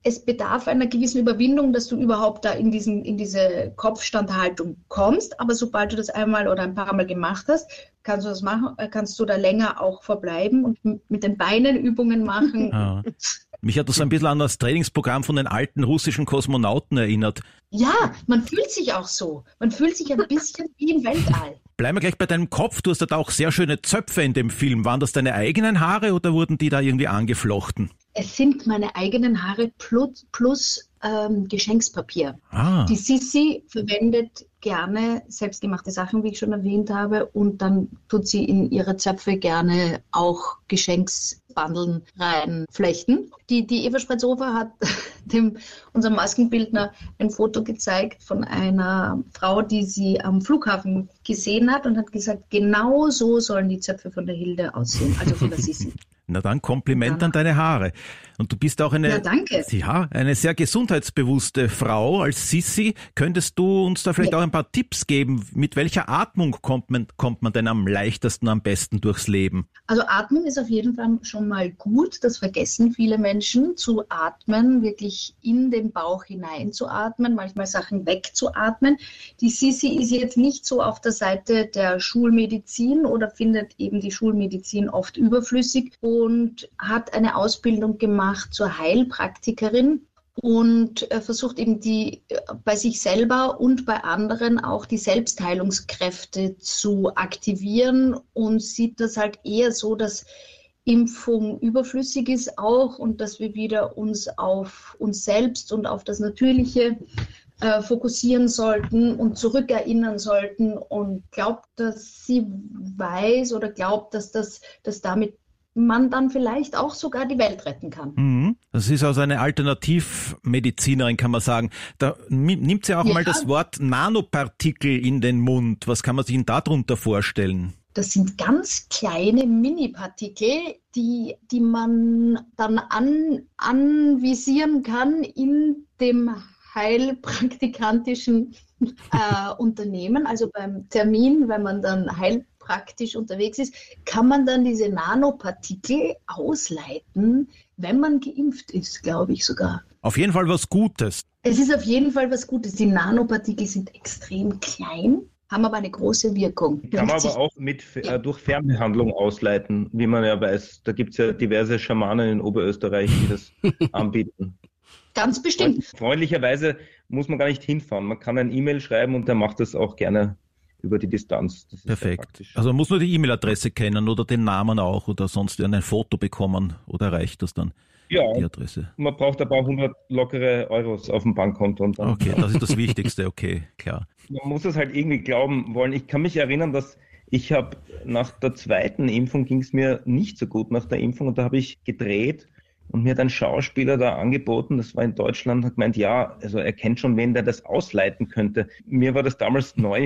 Es bedarf einer gewissen Überwindung, dass du überhaupt da in, diesen, in diese Kopfstandhaltung kommst. Aber sobald du das einmal oder ein paar Mal gemacht hast, kannst du das machen, äh, kannst du da länger auch verbleiben und mit den Beinen Übungen machen. Ja. Mich hat das ein bisschen an das Trainingsprogramm von den alten russischen Kosmonauten erinnert. Ja, man fühlt sich auch so. Man fühlt sich ein bisschen wie im Weltall. Bleiben wir gleich bei deinem Kopf. Du hast da auch sehr schöne Zöpfe in dem Film. Waren das deine eigenen Haare oder wurden die da irgendwie angeflochten? Es sind meine eigenen Haare plus, plus ähm, Geschenkspapier. Ah. Die Sissi verwendet gerne selbstgemachte Sachen, wie ich schon erwähnt habe, und dann tut sie in ihre Zöpfe gerne auch Geschenksbandeln reinflechten. Die, die Eva Spretzhofer hat dem, unserem Maskenbildner ein Foto gezeigt von einer Frau, die sie am Flughafen gesehen hat und hat gesagt, genau so sollen die Zöpfe von der Hilde aussehen, also von der Sissi. Na dann Kompliment ja. an deine Haare. Und du bist auch eine, ja, danke. Ja, eine sehr gesundheitsbewusste Frau als Sissi. Könntest du uns da vielleicht ja. auch ein paar Tipps geben? Mit welcher Atmung kommt man, kommt man denn am leichtesten, am besten durchs Leben? Also Atmung ist auf jeden Fall schon mal gut. Das vergessen viele Menschen, zu atmen, wirklich in den Bauch hineinzuatmen, manchmal Sachen wegzuatmen. Die Sissi ist jetzt nicht so auf der Seite der Schulmedizin oder findet eben die Schulmedizin oft überflüssig und hat eine Ausbildung gemacht zur Heilpraktikerin und versucht eben die bei sich selber und bei anderen auch die Selbstheilungskräfte zu aktivieren und sieht das halt eher so, dass Impfung überflüssig ist auch und dass wir wieder uns auf uns selbst und auf das Natürliche äh, fokussieren sollten und zurückerinnern sollten und glaubt, dass sie weiß oder glaubt, dass das dass damit man dann vielleicht auch sogar die Welt retten kann. Mhm. Das ist also eine Alternativmedizinerin, kann man sagen. Da nimmt sie auch ja. mal das Wort Nanopartikel in den Mund. Was kann man sich denn darunter vorstellen? Das sind ganz kleine Mini-Partikel, die, die man dann an, anvisieren kann in dem heilpraktikantischen äh, Unternehmen, also beim Termin, wenn man dann heilpraktisch unterwegs ist, kann man dann diese Nanopartikel ausleiten, wenn man geimpft ist, glaube ich sogar. Auf jeden Fall was Gutes. Es ist auf jeden Fall was Gutes. Die Nanopartikel sind extrem klein haben aber eine große Wirkung. Kann man aber auch mit, äh, durch Fernbehandlung ausleiten, wie man ja weiß. Da gibt es ja diverse Schamanen in Oberösterreich, die das anbieten. Ganz bestimmt. freundlicherweise muss man gar nicht hinfahren. Man kann ein E-Mail schreiben und der macht das auch gerne über die Distanz. Perfekt. Also man muss nur die E-Mail-Adresse kennen oder den Namen auch oder sonst ein Foto bekommen oder reicht das dann? Ja, die Adresse. man braucht ein paar hundert lockere Euros auf dem Bankkonto. Und dann okay, das ist das Wichtigste, okay, klar. Man muss es halt irgendwie glauben wollen. Ich kann mich erinnern, dass ich habe nach der zweiten Impfung ging es mir nicht so gut nach der Impfung und da habe ich gedreht und mir hat ein Schauspieler da angeboten, das war in Deutschland, hat gemeint, ja, also er kennt schon wen, der das ausleiten könnte. Mir war das damals neu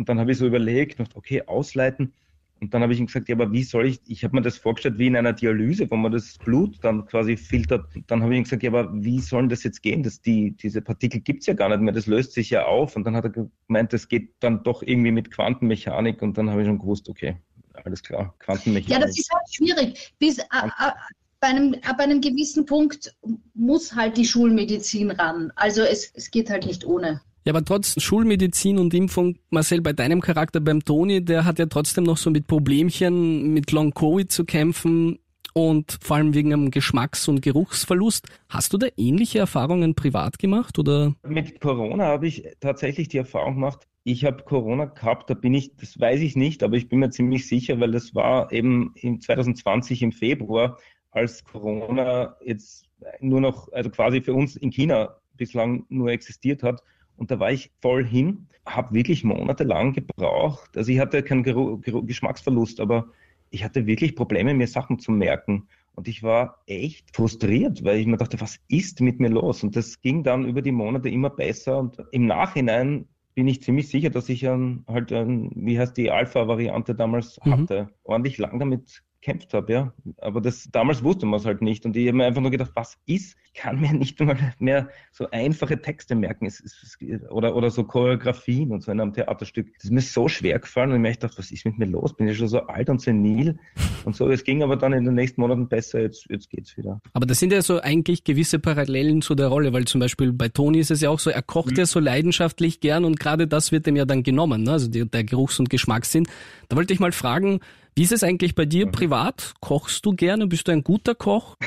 und dann habe ich so überlegt, okay, ausleiten. Und dann habe ich ihm gesagt, ja, aber wie soll ich, ich habe mir das vorgestellt wie in einer Dialyse, wo man das Blut dann quasi filtert. Dann habe ich ihm gesagt, ja, aber wie soll das jetzt gehen? Das, die, diese Partikel gibt's ja gar nicht mehr, das löst sich ja auf. Und dann hat er gemeint, das geht dann doch irgendwie mit Quantenmechanik. Und dann habe ich schon gewusst, okay, alles klar, Quantenmechanik. Ja, das ist halt schwierig. Bis, äh, äh, bei einem, ab einem gewissen Punkt muss halt die Schulmedizin ran. Also es, es geht halt nicht ohne. Ja, aber trotz Schulmedizin und Impfung, Marcel, bei deinem Charakter, beim Toni, der hat ja trotzdem noch so mit Problemchen mit Long Covid zu kämpfen und vor allem wegen einem Geschmacks- und Geruchsverlust. Hast du da ähnliche Erfahrungen privat gemacht oder? Mit Corona habe ich tatsächlich die Erfahrung gemacht, ich habe Corona gehabt, da bin ich, das weiß ich nicht, aber ich bin mir ziemlich sicher, weil das war eben im 2020 im Februar, als Corona jetzt nur noch, also quasi für uns in China bislang nur existiert hat. Und da war ich voll hin, habe wirklich monatelang gebraucht. Also ich hatte keinen Geruch, Geruch, Geschmacksverlust, aber ich hatte wirklich Probleme, mir Sachen zu merken. Und ich war echt frustriert, weil ich mir dachte, was ist mit mir los? Und das ging dann über die Monate immer besser. Und im Nachhinein bin ich ziemlich sicher, dass ich ein, halt, ein, wie heißt die Alpha-Variante damals mhm. hatte, ordentlich lang damit gekämpft habe, ja. Aber das damals wusste man es halt nicht. Und ich habe mir einfach nur gedacht, was ist? Ich kann mir nicht mal mehr so einfache Texte merken. Es, es, oder, oder so Choreografien und so in einem Theaterstück. Das ist mir so schwer gefallen und ich mir gedacht, was ist mit mir los? Bin ich schon so alt und senil? Und so, es ging aber dann in den nächsten Monaten besser, jetzt, jetzt geht's wieder. Aber das sind ja so eigentlich gewisse Parallelen zu der Rolle, weil zum Beispiel bei Toni ist es ja auch so, er kocht mhm. ja so leidenschaftlich gern und gerade das wird ihm ja dann genommen, ne? also die, der Geruchs- und Geschmackssinn. Da wollte ich mal fragen, wie ist es eigentlich bei dir privat? Kochst du gerne? Bist du ein guter Koch?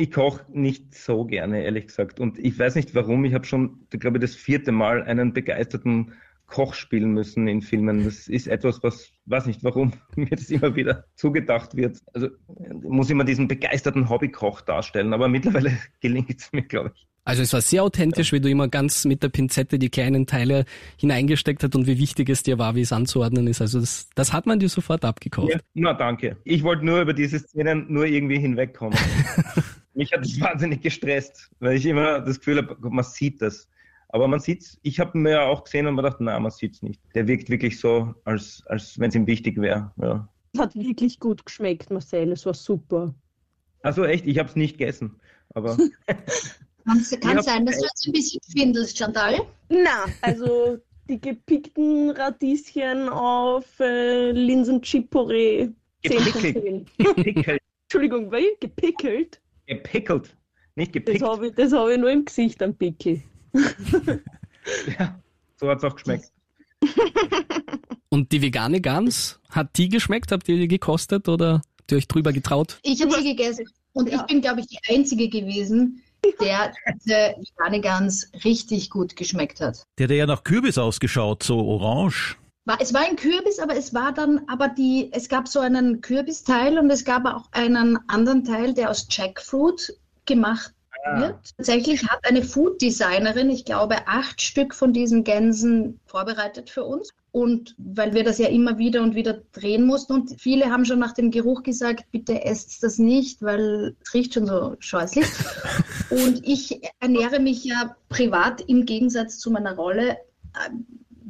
Ich koche nicht so gerne, ehrlich gesagt. Und ich weiß nicht warum. Ich habe schon, glaube ich, das vierte Mal einen begeisterten Koch spielen müssen in Filmen. Das ist etwas, was, weiß nicht warum, mir das immer wieder zugedacht wird. Also muss ich immer diesen begeisterten Hobbykoch darstellen. Aber mittlerweile gelingt es mir, glaube ich. Also es war sehr authentisch, wie du immer ganz mit der Pinzette die kleinen Teile hineingesteckt hast und wie wichtig es dir war, wie es anzuordnen ist. Also das, das hat man dir sofort abgekauft. Ja, na danke. Ich wollte nur über diese Szenen nur irgendwie hinwegkommen. Mich hat das wahnsinnig gestresst, weil ich immer das Gefühl habe, man sieht das. Aber man sieht's, ich habe mir ja auch gesehen und mir gedacht, na, man sieht's nicht. Der wirkt wirklich so, als, als wenn es ihm wichtig wäre. Ja. Hat wirklich gut geschmeckt, Marcel, es war super. Also echt, ich habe es nicht gegessen. Aber Kann sein, dass du jetzt ein bisschen findelst, Chantal? Na, also die gepickten Radieschen auf äh, Linsen-Chipore. Gepickelt. Gepickelt. Entschuldigung, wie? Gepickelt? Gepickelt. Nicht gepickt. Das habe ich, hab ich nur im Gesicht am Pickel. ja, so hat es auch geschmeckt. Und die vegane Gans, hat die geschmeckt? Habt ihr die gekostet oder habt ihr euch drüber getraut? Ich habe sie gegessen. Und ja. ich bin, glaube ich, die Einzige gewesen, der diese vegane Gans richtig gut geschmeckt hat. Der hat ja nach Kürbis ausgeschaut, so orange. War, es war ein Kürbis, aber es war dann, aber die, es gab so einen Kürbisteil und es gab auch einen anderen Teil, der aus Jackfruit gemacht ah. wird. Tatsächlich hat eine Food Designerin, ich glaube, acht Stück von diesen Gänsen vorbereitet für uns. Und weil wir das ja immer wieder und wieder drehen mussten und viele haben schon nach dem Geruch gesagt, bitte esst das nicht, weil es riecht schon so scheußlich. und ich ernähre mich ja privat im Gegensatz zu meiner Rolle äh,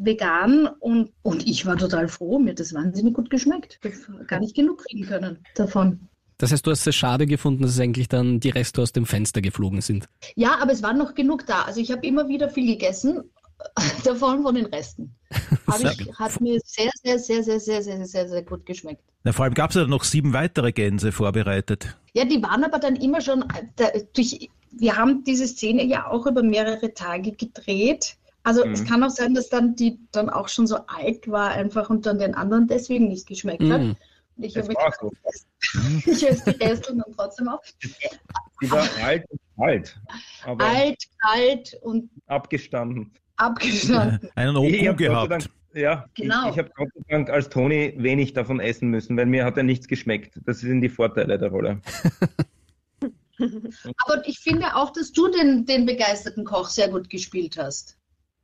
vegan und, und ich war total froh, mir hat das wahnsinnig gut geschmeckt. Ich habe gar nicht genug kriegen können davon. Das heißt, du hast es schade gefunden, dass es eigentlich dann die Reste aus dem Fenster geflogen sind. Ja, aber es war noch genug da. Also ich habe immer wieder viel gegessen, davon von den Resten. Ich, hat mir sehr, sehr, sehr, sehr, sehr, sehr, sehr, sehr gut geschmeckt. Na, vor allem gab es ja noch sieben weitere Gänse vorbereitet. Ja, die waren aber dann immer schon äh, durch. Wir haben diese Szene ja auch über mehrere Tage gedreht. Also mhm. es kann auch sein, dass dann die dann auch schon so alt war einfach und dann den anderen deswegen nicht geschmeckt mhm. hat. Ich habe so. ich esse die Reste dann trotzdem auf. Die war alt und kalt. alt, kalt und abgestanden abgestanden. Einen Oku gehabt. Dank, ja, genau. ich, ich habe Gott sei Dank als Toni wenig davon essen müssen, weil mir hat ja nichts geschmeckt. Das sind die Vorteile der Rolle. Aber ich finde auch, dass du den, den begeisterten Koch sehr gut gespielt hast.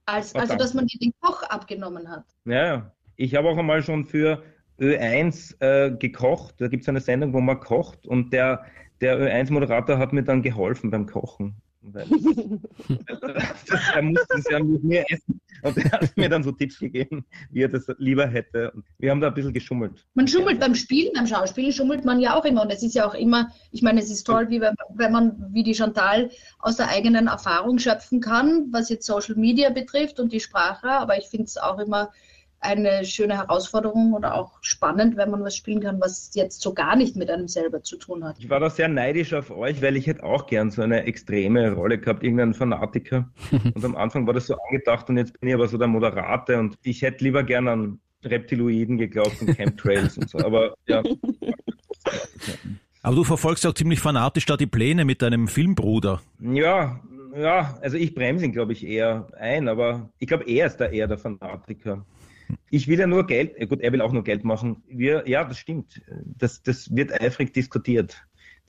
Als, also, dass man dir den Koch abgenommen hat. Ja, ich habe auch einmal schon für Ö1 äh, gekocht. Da gibt es eine Sendung, wo man kocht und der, der Ö1-Moderator hat mir dann geholfen beim Kochen. Weil, er musste es ja mit mir essen. Und er hat mir dann so Tipps gegeben, wie er das lieber hätte. Und wir haben da ein bisschen geschummelt. Man schummelt beim Spielen, beim Schauspielen schummelt man ja auch immer. Und es ist ja auch immer, ich meine, es ist toll, wie wenn, wenn man, wie die Chantal, aus der eigenen Erfahrung schöpfen kann, was jetzt Social Media betrifft und die Sprache. Aber ich finde es auch immer eine schöne Herausforderung oder auch spannend, wenn man was spielen kann, was jetzt so gar nicht mit einem selber zu tun hat. Ich war da sehr neidisch auf euch, weil ich hätte auch gern so eine extreme Rolle gehabt, irgendeinen Fanatiker. und am Anfang war das so angedacht und jetzt bin ich aber so der Moderate und ich hätte lieber gern an Reptiloiden geglaubt und Chemtrails und so. Aber ja. Aber du verfolgst ja auch ziemlich fanatisch da die Pläne mit deinem Filmbruder. Ja, ja, also ich bremse ihn, glaube ich, eher ein, aber ich glaube, er ist da eher der Fanatiker. Ich will ja nur Geld, gut, er will auch nur Geld machen. Wir, ja, das stimmt. Das, das wird eifrig diskutiert,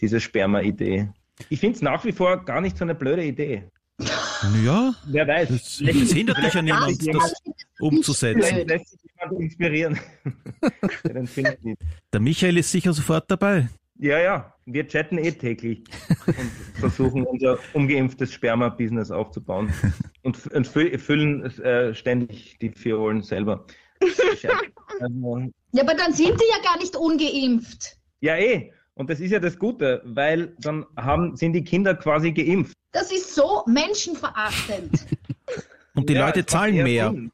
diese Sperma-Idee. Ich finde es nach wie vor gar nicht so eine blöde Idee. Ja, wer weiß. Das, das hindert dich ja niemand, das umzusetzen. Lässt sich jemand inspirieren. Der Michael ist sicher sofort dabei. Ja, ja, wir chatten eh täglich und versuchen unser ungeimpftes Sperma-Business aufzubauen und, und füllen äh, ständig die Fiolen selber. Also, ja, aber dann sind die ja gar nicht ungeimpft. Ja, eh. Und das ist ja das Gute, weil dann haben, sind die Kinder quasi geimpft. Das ist so menschenverachtend. und die ja, Leute zahlen mehr. Sinn.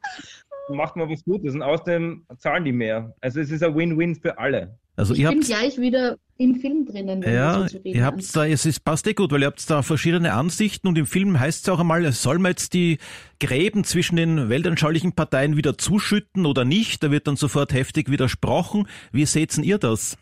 Macht man was Gutes und außerdem zahlen die mehr. Also es ist ein Win-Win für alle. Also ich ihr bin gleich wieder im Film drinnen. Ja, so ihr habt da, es ist, passt eh gut, weil ihr habt da verschiedene Ansichten und im Film heißt es auch einmal, soll man jetzt die Gräben zwischen den weltanschaulichen Parteien wieder zuschütten oder nicht? Da wird dann sofort heftig widersprochen. Wie seht ihr das?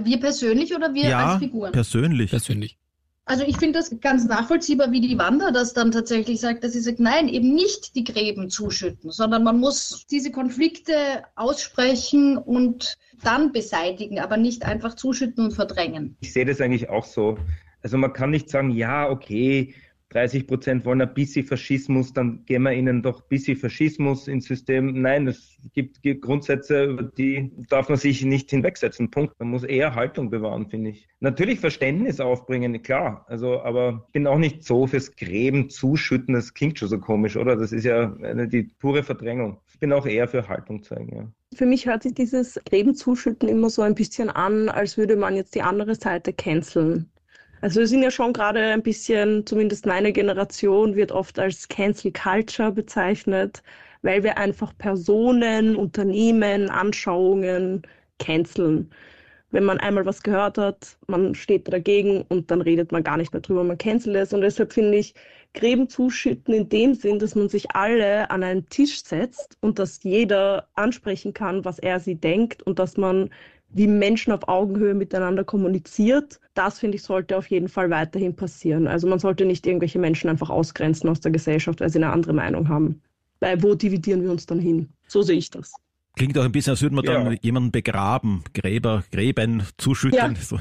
Wir persönlich oder wir ja, als Figuren? persönlich. Persönlich. Also ich finde das ganz nachvollziehbar, wie die Wanda das dann tatsächlich sagt, dass sie sagt, nein, eben nicht die Gräben zuschütten, sondern man muss diese Konflikte aussprechen und dann beseitigen, aber nicht einfach zuschütten und verdrängen. Ich sehe das eigentlich auch so. Also man kann nicht sagen, ja, okay, 30 Prozent wollen ein bisschen Faschismus, dann geben wir ihnen doch ein bisschen Faschismus ins System. Nein, es gibt, Grundsätze, über die darf man sich nicht hinwegsetzen. Punkt. Man muss eher Haltung bewahren, finde ich. Natürlich Verständnis aufbringen, klar. Also, aber ich bin auch nicht so fürs Gräben zuschütten. Das klingt schon so komisch, oder? Das ist ja eine, die pure Verdrängung. Ich bin auch eher für Haltung zeigen, ja. Für mich hört sich dieses Gräben zuschütten immer so ein bisschen an, als würde man jetzt die andere Seite canceln. Also wir sind ja schon gerade ein bisschen, zumindest meine Generation wird oft als Cancel Culture bezeichnet, weil wir einfach Personen, Unternehmen, Anschauungen canceln. Wenn man einmal was gehört hat, man steht dagegen und dann redet man gar nicht mehr drüber, man cancelt es. Und deshalb finde ich, Gräben zuschütten in dem Sinn, dass man sich alle an einen Tisch setzt und dass jeder ansprechen kann, was er sie denkt und dass man wie Menschen auf Augenhöhe miteinander kommuniziert. Das, finde ich, sollte auf jeden Fall weiterhin passieren. Also man sollte nicht irgendwelche Menschen einfach ausgrenzen aus der Gesellschaft, weil sie eine andere Meinung haben. Weil wo dividieren wir uns dann hin? So sehe ich das. Klingt auch ein bisschen, als würde man ja. dann jemanden begraben, Gräber, Gräben zuschütten. Ja.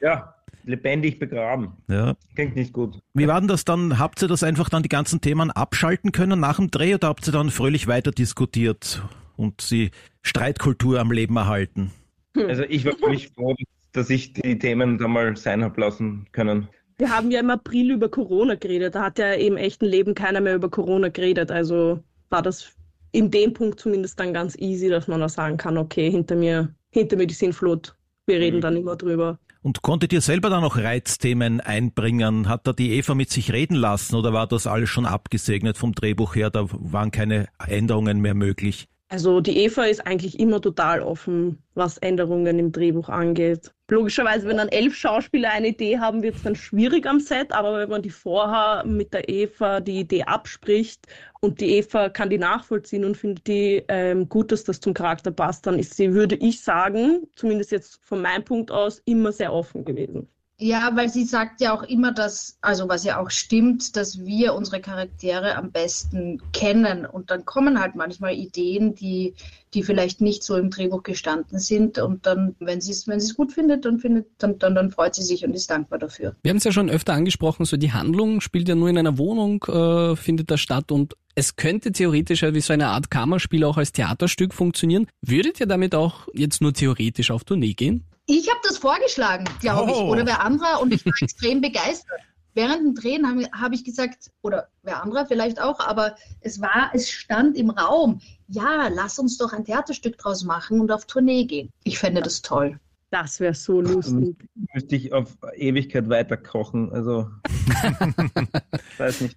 ja. lebendig begraben. Ja. Klingt nicht gut. Wie war denn das dann? Habt ihr das einfach dann die ganzen Themen abschalten können nach dem Dreh oder habt ihr dann fröhlich weiter diskutiert und sie Streitkultur am Leben erhalten? Also ich war wirklich froh, dass ich die Themen da mal sein habe lassen können. Wir haben ja im April über Corona geredet. Da hat ja im echten Leben keiner mehr über Corona geredet. Also war das in dem Punkt zumindest dann ganz easy, dass man da sagen kann, okay, hinter mir, hinter mir die Sinnflut. Wir reden Mhm. dann immer drüber. Und konntet ihr selber dann noch Reizthemen einbringen? Hat da die Eva mit sich reden lassen oder war das alles schon abgesegnet vom Drehbuch her? Da waren keine Änderungen mehr möglich. Also die Eva ist eigentlich immer total offen, was Änderungen im Drehbuch angeht. Logischerweise, wenn dann elf Schauspieler eine Idee haben, wird es dann schwierig am Set, aber wenn man die vorher mit der Eva die Idee abspricht und die Eva kann die nachvollziehen und findet die ähm, gut, dass das zum Charakter passt, dann ist sie, würde ich sagen, zumindest jetzt von meinem Punkt aus, immer sehr offen gewesen. Ja, weil sie sagt ja auch immer, dass, also was ja auch stimmt, dass wir unsere Charaktere am besten kennen. Und dann kommen halt manchmal Ideen, die, die vielleicht nicht so im Drehbuch gestanden sind. Und dann, wenn sie es, wenn es gut findet, dann findet, dann, dann, dann freut sie sich und ist dankbar dafür. Wir haben es ja schon öfter angesprochen, so die Handlung spielt ja nur in einer Wohnung, äh, findet da statt und es könnte theoretisch ja wie so eine Art Kammerspiel auch als Theaterstück funktionieren. Würdet ihr damit auch jetzt nur theoretisch auf Tournee gehen? Ich habe das vorgeschlagen, glaube ich, Oh. oder wer anderer, und ich war extrem begeistert. Während dem Drehen habe hab ich gesagt, oder wer anderer vielleicht auch, aber es war, es stand im Raum, ja, lass uns doch ein Theaterstück draus machen und auf Tournee gehen. Ich fände das toll. Das wäre so lustig. Müsste ich auf Ewigkeit weiter kochen. Also weiß nicht.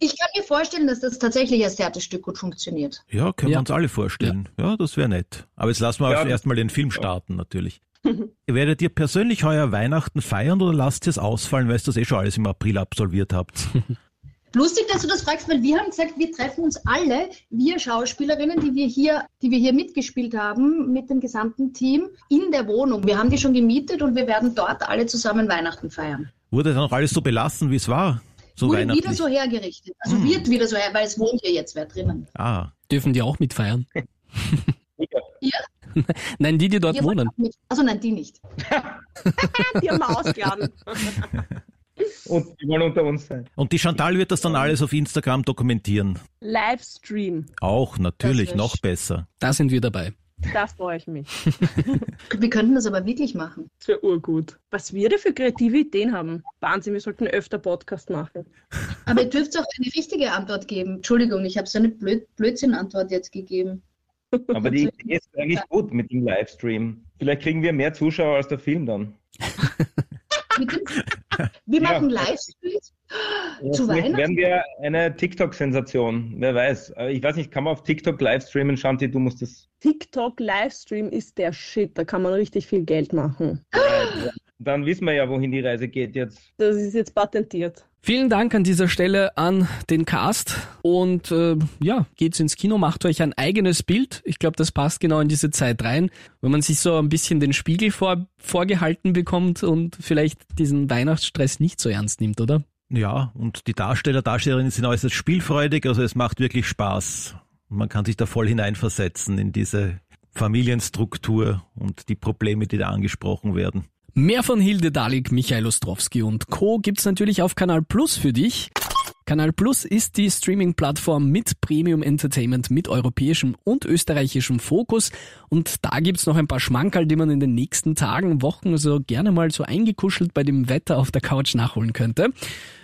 Ich kann mir vorstellen, dass das tatsächlich als Theaterstück gut funktioniert. Ja, können Ja. wir uns alle vorstellen. Ja, das wäre nett. Aber jetzt lassen wir Ja, erstmal den Film starten, natürlich. Werdet ihr persönlich heuer Weihnachten feiern oder lasst ihr es ausfallen, weil ihr das eh schon alles im April absolviert habt? Lustig, dass du das fragst, weil wir haben gesagt, wir treffen uns alle, wir Schauspielerinnen, die wir hier, die wir hier mitgespielt haben, mit dem gesamten Team, in der Wohnung. Wir haben die schon gemietet und wir werden dort alle zusammen Weihnachten feiern. Wurde dann auch alles so belassen, wie es war? So Wurde wieder so hergerichtet. Also wird wieder so her, weil es wohnt hier jetzt wer drinnen. ah, Dürfen die auch mitfeiern? Ja. Nein, die, die dort wollen wohnen. Also nein, die nicht. Die haben wir ausgeladen. Und wir wollen unter uns sein. und die Chantal wird das dann alles auf Instagram dokumentieren. Livestream, Auch, natürlich, noch besser. Da sind wir dabei. da freue ich mich. Wir könnten das aber wirklich machen. Das wäre urgut. Was wir da für kreative Ideen haben. Wahnsinn, wir sollten öfter Podcast machen. Aber ihr dürft auch eine richtige Antwort geben. Entschuldigung, ich habe so eine Blöd Blödsinn-Antwort jetzt gegeben. Aber die Idee ist eigentlich gut mit dem Livestream. Vielleicht kriegen wir mehr Zuschauer als der Film dann. Wir Ja. machen Livestreams zu Weihnachten. werden wir eine TikTok-Sensation. Wer weiß. Ich weiß nicht, kann man auf TikTok livestreamen? Shanti, du musst das. TikTok Livestream ist der Shit, da kann man richtig viel Geld machen. Dann wissen wir ja, wohin die Reise geht jetzt. Das ist jetzt patentiert. Vielen Dank an dieser Stelle an den Cast und äh, ja, geht's ins Kino, macht euch ein eigenes Bild. Ich glaube, das passt genau in diese Zeit rein, wenn man sich so ein bisschen den Spiegel vor, vorgehalten bekommt und vielleicht diesen Weihnachtsstress nicht so ernst nimmt, oder? Ja, und die Darsteller, Darstellerinnen sind äußerst spielfreudig, also es macht wirklich Spaß. Man kann sich da voll hineinversetzen in diese Familienstruktur und die Probleme, die da angesprochen werden. Mehr von Hilde Dalik, Michael Ostrowski und Co. gibt's natürlich auf Kanal Plus für dich. Kanal Plus ist die Streaming-Plattform mit Premium Entertainment mit europäischem und österreichischem Fokus. Und da gibt's noch ein paar Schmankerl, die man in den nächsten Tagen, Wochen so gerne mal so eingekuschelt bei dem Wetter auf der Couch nachholen könnte.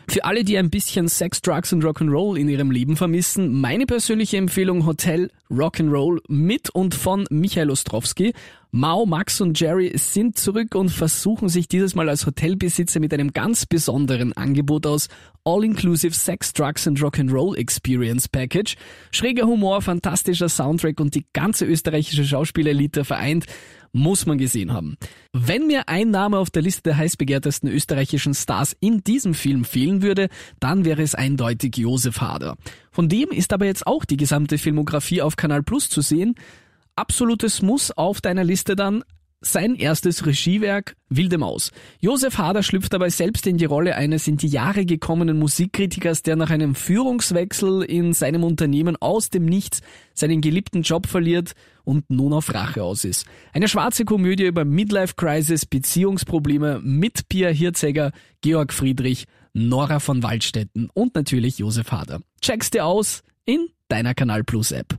Für alle, die ein bisschen Sex, Drugs und Rock'n'Roll in ihrem Leben vermissen, meine persönliche Empfehlung Hotel Rock'n'Roll mit und von Michael Ostrowski. Mao, Max und Jerry sind zurück und versuchen sich dieses Mal als Hotelbesitzer mit einem ganz besonderen Angebot aus All-Inclusive Sex, Drugs and Rock'n'Roll Experience Package. Schräger Humor, fantastischer Soundtrack und die ganze österreichische Schauspielerelite vereint muss man gesehen haben. Wenn mir ein Name auf der Liste der heißbegehrtesten österreichischen Stars in diesem Film fehlen würde, dann wäre es eindeutig Josef Hader. Von dem ist aber jetzt auch die gesamte Filmografie auf Kanal Plus zu sehen. Absolutes Muss auf deiner Liste dann sein erstes Regiewerk Wilde Maus. Josef Hader schlüpft dabei selbst in die Rolle eines in die Jahre gekommenen Musikkritikers, der nach einem Führungswechsel in seinem Unternehmen aus dem Nichts seinen geliebten Job verliert und nun auf Rache aus ist. Eine schwarze Komödie über Midlife Crisis, Beziehungsprobleme mit Pia Hirzegger, Georg Friedrich, Nora von Waldstätten und natürlich Josef Hader. Check's dir aus in deiner Kanal Plus App.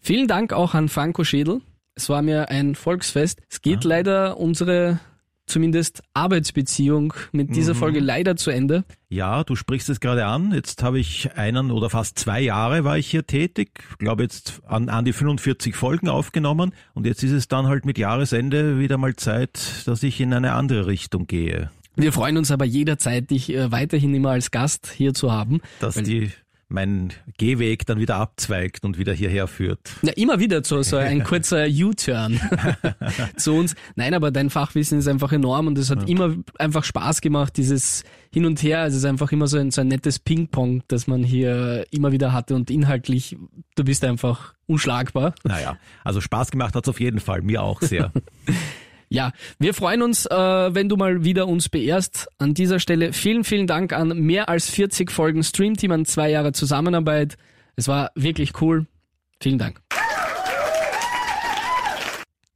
Vielen Dank auch an Franco Schädel. Es war mir ein Volksfest. Es geht Ah. leider unsere zumindest Arbeitsbeziehung mit dieser Mhm. Folge leider zu Ende. Ja, du sprichst es gerade an. Jetzt habe ich einen oder fast zwei Jahre war ich hier tätig. Ich glaube jetzt an, an die 45 Folgen aufgenommen. Und jetzt ist es dann halt mit Jahresende wieder mal Zeit, dass ich in eine andere Richtung gehe. Wir freuen uns aber jederzeit, dich äh, weiterhin immer als Gast hier zu haben. Dass die mein Gehweg dann wieder abzweigt und wieder hierher führt. Ja, immer wieder so, so ein kurzer U-Turn zu uns. Nein, aber dein Fachwissen ist einfach enorm und es hat immer einfach Spaß gemacht, dieses Hin und Her. Also es ist einfach immer so ein, so ein nettes Ping-Pong, das man hier immer wieder hatte und inhaltlich, du bist einfach unschlagbar. Naja, also Spaß gemacht hat's auf jeden Fall, mir auch sehr. Ja, wir freuen uns, äh, wenn du mal wieder uns beehrst. An dieser Stelle vielen, vielen Dank an mehr als 40 Folgen Streamteam, an zwei Jahre Zusammenarbeit. Es war wirklich cool. Vielen Dank.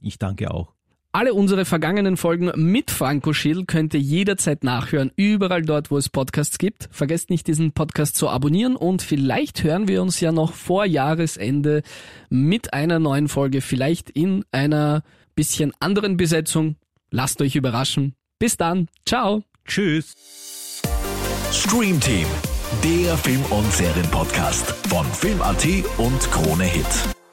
Ich danke auch. Alle unsere vergangenen Folgen mit Franco Schill könnt ihr jederzeit nachhören, überall dort, wo es Podcasts gibt. Vergesst nicht, diesen Podcast zu abonnieren und vielleicht hören wir uns ja noch vor Jahresende mit einer neuen Folge, vielleicht in einer bisschen anderen Besetzung. Lasst euch überraschen. Bis dann. Ciao. Tschüss. Stream Team, der Film- und Serienpodcast von Film.at und Krone Hit.